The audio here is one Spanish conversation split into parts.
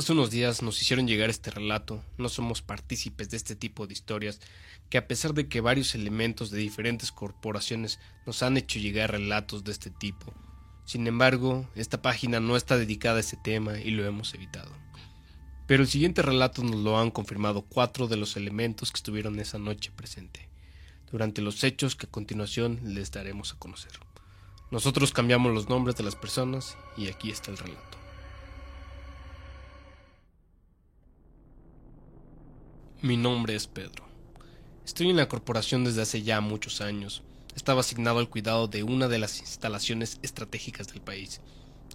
Hace unos días nos hicieron llegar este relato, no somos partícipes de este tipo de historias, que a pesar de que varios elementos de diferentes corporaciones nos han hecho llegar relatos de este tipo, sin embargo, esta página no está dedicada a ese tema y lo hemos evitado. Pero el siguiente relato nos lo han confirmado cuatro de los elementos que estuvieron esa noche presente, durante los hechos que a continuación les daremos a conocer. Nosotros cambiamos los nombres de las personas y aquí está el relato. Mi nombre es Pedro. Estoy en la corporación desde hace ya muchos años. Estaba asignado al cuidado de una de las instalaciones estratégicas del país.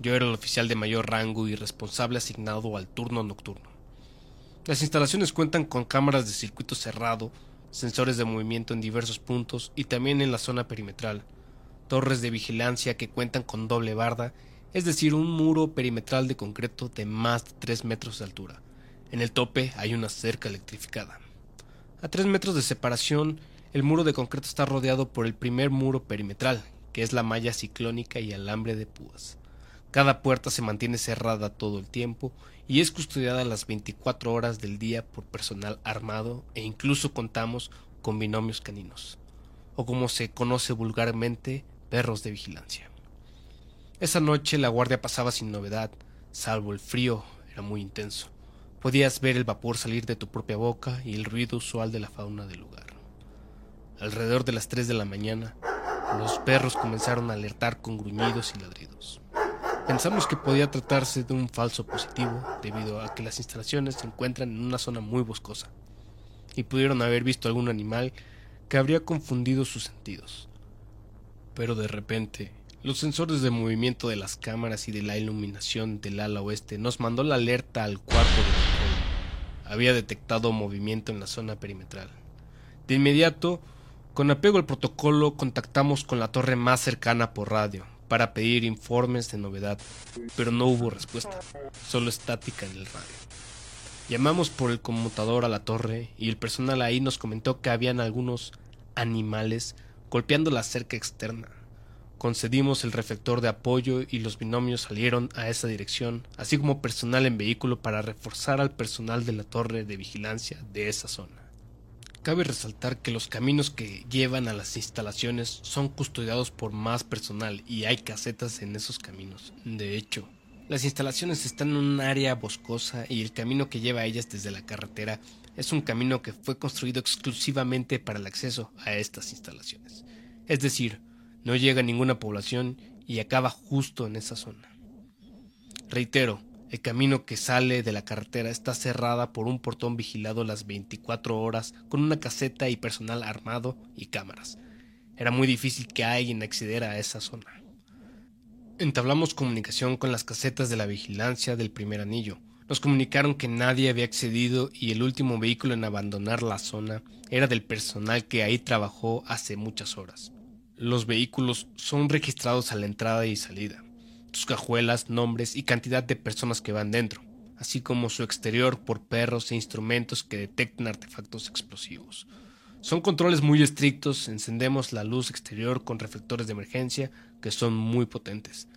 Yo era el oficial de mayor rango y responsable asignado al turno nocturno. Las instalaciones cuentan con cámaras de circuito cerrado, sensores de movimiento en diversos puntos y también en la zona perimetral, torres de vigilancia que cuentan con doble barda, es decir, un muro perimetral de concreto de más de 3 metros de altura en el tope hay una cerca electrificada. A tres metros de separación, el muro de concreto está rodeado por el primer muro perimetral, que es la malla ciclónica y alambre de púas. Cada puerta se mantiene cerrada todo el tiempo y es custodiada las 24 horas del día por personal armado e incluso contamos con binomios caninos, o como se conoce vulgarmente, perros de vigilancia. Esa noche la guardia pasaba sin novedad, salvo el frío era muy intenso. Podías ver el vapor salir de tu propia boca y el ruido usual de la fauna del lugar. Alrededor de las 3 de la mañana, los perros comenzaron a alertar con gruñidos y ladridos. Pensamos que podía tratarse de un falso positivo debido a que las instalaciones se encuentran en una zona muy boscosa y pudieron haber visto algún animal que habría confundido sus sentidos. Pero de repente los sensores de movimiento de las cámaras y de la iluminación del ala oeste nos mandó la alerta al cuarto de. Había detectado movimiento en la zona perimetral. De inmediato, con apego al protocolo, contactamos con la torre más cercana por radio para pedir informes de novedad, pero no hubo respuesta, solo estática en el radio. Llamamos por el conmutador a la torre y el personal ahí nos comentó que habían algunos animales golpeando la cerca externa. Concedimos el reflector de apoyo y los binomios salieron a esa dirección, así como personal en vehículo para reforzar al personal de la torre de vigilancia de esa zona. Cabe resaltar que los caminos que llevan a las instalaciones son custodiados por más personal y hay casetas en esos caminos. De hecho, las instalaciones están en un área boscosa y el camino que lleva a ellas desde la carretera es un camino que fue construido exclusivamente para el acceso a estas instalaciones. Es decir, no llega ninguna población y acaba justo en esa zona. Reitero, el camino que sale de la carretera está cerrada por un portón vigilado las 24 horas con una caseta y personal armado y cámaras. Era muy difícil que alguien accediera a esa zona. Entablamos comunicación con las casetas de la vigilancia del primer anillo. Nos comunicaron que nadie había accedido y el último vehículo en abandonar la zona era del personal que ahí trabajó hace muchas horas. Los vehículos son registrados a la entrada y salida, sus cajuelas, nombres y cantidad de personas que van dentro, así como su exterior por perros e instrumentos que detectan artefactos explosivos. Son controles muy estrictos, encendemos la luz exterior con reflectores de emergencia que son muy potentes.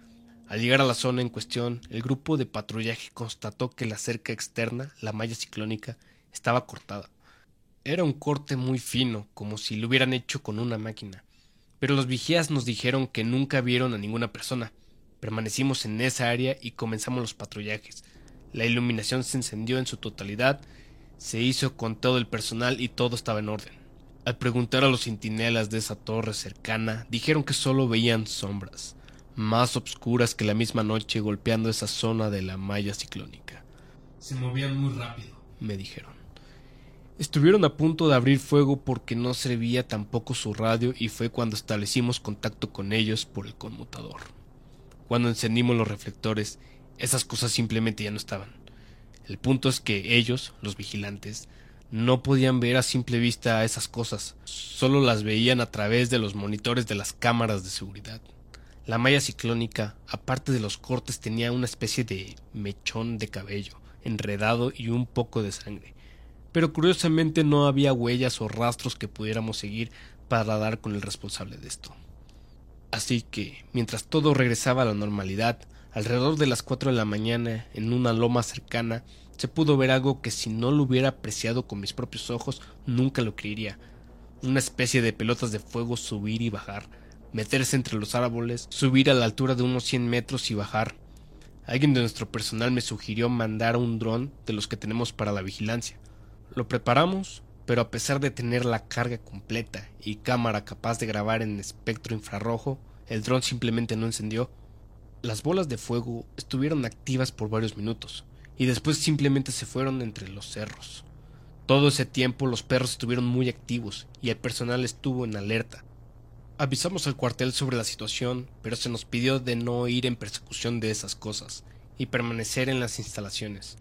Al llegar a la zona en cuestión, el grupo de patrullaje constató que la cerca externa, la malla ciclónica, estaba cortada. Era un corte muy fino, como si lo hubieran hecho con una máquina pero los vigías nos dijeron que nunca vieron a ninguna persona. Permanecimos en esa área y comenzamos los patrullajes. La iluminación se encendió en su totalidad, se hizo con todo el personal y todo estaba en orden. Al preguntar a los centinelas de esa torre cercana, dijeron que solo veían sombras, más obscuras que la misma noche golpeando esa zona de la malla ciclónica. Se movían muy rápido, me dijeron. Estuvieron a punto de abrir fuego porque no servía tampoco su radio y fue cuando establecimos contacto con ellos por el conmutador. Cuando encendimos los reflectores, esas cosas simplemente ya no estaban. El punto es que ellos, los vigilantes, no podían ver a simple vista esas cosas, solo las veían a través de los monitores de las cámaras de seguridad. La malla ciclónica, aparte de los cortes, tenía una especie de mechón de cabello, enredado y un poco de sangre pero curiosamente no había huellas o rastros que pudiéramos seguir para dar con el responsable de esto. Así que, mientras todo regresaba a la normalidad, Alrededor de las cuatro de la mañana, en una loma cercana, se pudo ver algo que si no lo hubiera apreciado con mis propios ojos nunca lo creería. Una especie de pelotas de fuego subir y bajar, meterse entre los árboles, subir a la altura de unos 100 metros y bajar. Alguien de nuestro personal me sugirió mandar un dron de los que tenemos para la vigilancia. Lo preparamos, pero a pesar de tener la carga completa y cámara capaz de grabar en espectro infrarrojo, el dron simplemente no encendió. Las bolas de fuego estuvieron activas por varios minutos y después simplemente se fueron entre los cerros. Todo ese tiempo los perros estuvieron muy activos y el personal estuvo en alerta. Avisamos al cuartel sobre la situación, pero se nos pidió de no ir en persecución de esas cosas y permanecer en las instalaciones.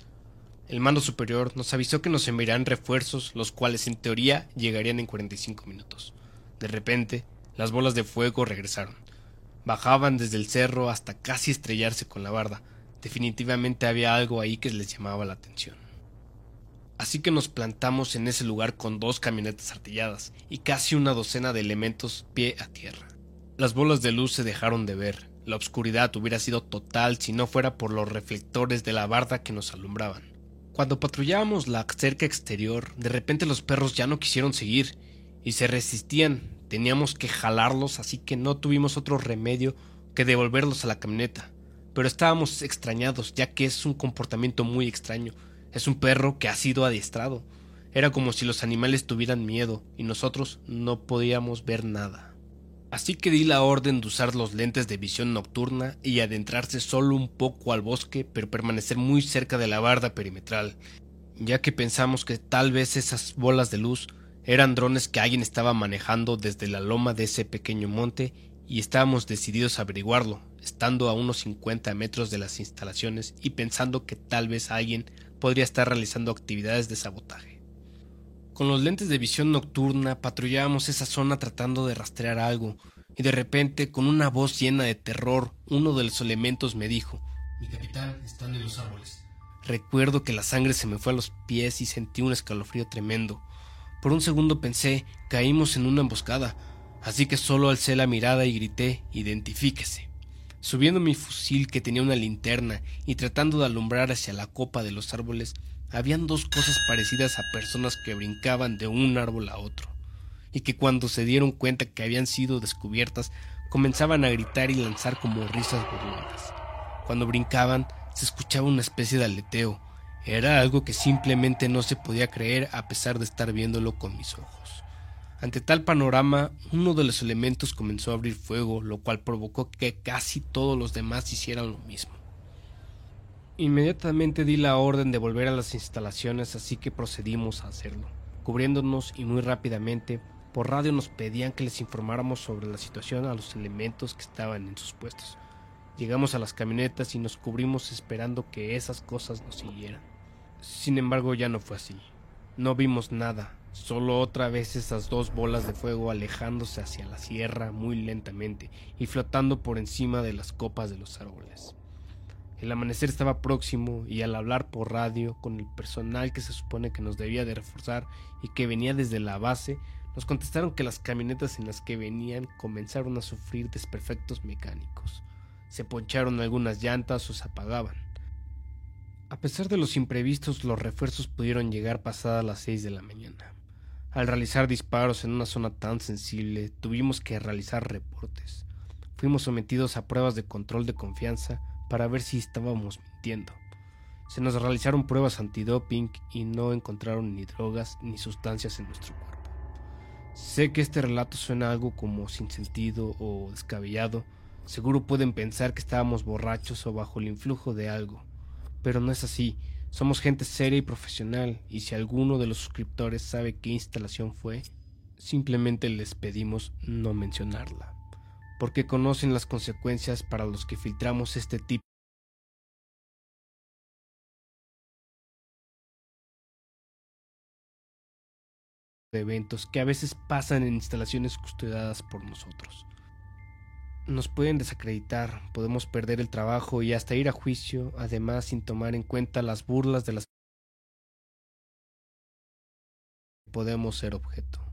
El mando superior nos avisó que nos enviarían refuerzos, los cuales en teoría llegarían en 45 minutos. De repente, las bolas de fuego regresaron. Bajaban desde el cerro hasta casi estrellarse con la barda. Definitivamente había algo ahí que les llamaba la atención. Así que nos plantamos en ese lugar con dos camionetas artilladas y casi una docena de elementos pie a tierra. Las bolas de luz se dejaron de ver. La oscuridad hubiera sido total si no fuera por los reflectores de la barda que nos alumbraban. Cuando patrullábamos la cerca exterior, de repente los perros ya no quisieron seguir y se resistían. Teníamos que jalarlos, así que no tuvimos otro remedio que devolverlos a la camioneta. Pero estábamos extrañados, ya que es un comportamiento muy extraño es un perro que ha sido adiestrado. Era como si los animales tuvieran miedo y nosotros no podíamos ver nada. Así que di la orden de usar los lentes de visión nocturna y adentrarse solo un poco al bosque, pero permanecer muy cerca de la barda perimetral, ya que pensamos que tal vez esas bolas de luz eran drones que alguien estaba manejando desde la loma de ese pequeño monte y estábamos decididos a averiguarlo, estando a unos 50 metros de las instalaciones y pensando que tal vez alguien podría estar realizando actividades de sabotaje. Con los lentes de visión nocturna patrullábamos esa zona tratando de rastrear algo, y de repente, con una voz llena de terror, uno de los elementos me dijo Mi capitán está en los árboles. Recuerdo que la sangre se me fue a los pies y sentí un escalofrío tremendo. Por un segundo pensé, caímos en una emboscada, así que solo alcé la mirada y grité, identifíquese subiendo mi fusil que tenía una linterna y tratando de alumbrar hacia la copa de los árboles, habían dos cosas parecidas a personas que brincaban de un árbol a otro, y que cuando se dieron cuenta que habían sido descubiertas, comenzaban a gritar y lanzar como risas burlonas. Cuando brincaban, se escuchaba una especie de aleteo. Era algo que simplemente no se podía creer a pesar de estar viéndolo con mis ojos. Ante tal panorama, uno de los elementos comenzó a abrir fuego, lo cual provocó que casi todos los demás hicieran lo mismo. Inmediatamente di la orden de volver a las instalaciones, así que procedimos a hacerlo. Cubriéndonos y muy rápidamente, por radio nos pedían que les informáramos sobre la situación a los elementos que estaban en sus puestos. Llegamos a las camionetas y nos cubrimos esperando que esas cosas nos siguieran. Sin embargo, ya no fue así. No vimos nada, Solo otra vez esas dos bolas de fuego alejándose hacia la sierra muy lentamente y flotando por encima de las copas de los árboles. El amanecer estaba próximo y al hablar por radio con el personal que se supone que nos debía de reforzar y que venía desde la base, nos contestaron que las camionetas en las que venían comenzaron a sufrir desperfectos mecánicos. Se poncharon algunas llantas o se apagaban. A pesar de los imprevistos, los refuerzos pudieron llegar pasadas las seis de la mañana. Al realizar disparos en una zona tan sensible, tuvimos que realizar reportes. Fuimos sometidos a pruebas de control de confianza para ver si estábamos mintiendo. Se nos realizaron pruebas antidoping y no encontraron ni drogas ni sustancias en nuestro cuerpo. Sé que este relato suena algo como sin sentido o descabellado. Seguro pueden pensar que estábamos borrachos o bajo el influjo de algo, pero no es así. Somos gente seria y profesional y si alguno de los suscriptores sabe qué instalación fue, simplemente les pedimos no mencionarla, porque conocen las consecuencias para los que filtramos este tipo de eventos que a veces pasan en instalaciones custodiadas por nosotros nos pueden desacreditar, podemos perder el trabajo y hasta ir a juicio, además sin tomar en cuenta las burlas de las podemos ser objeto.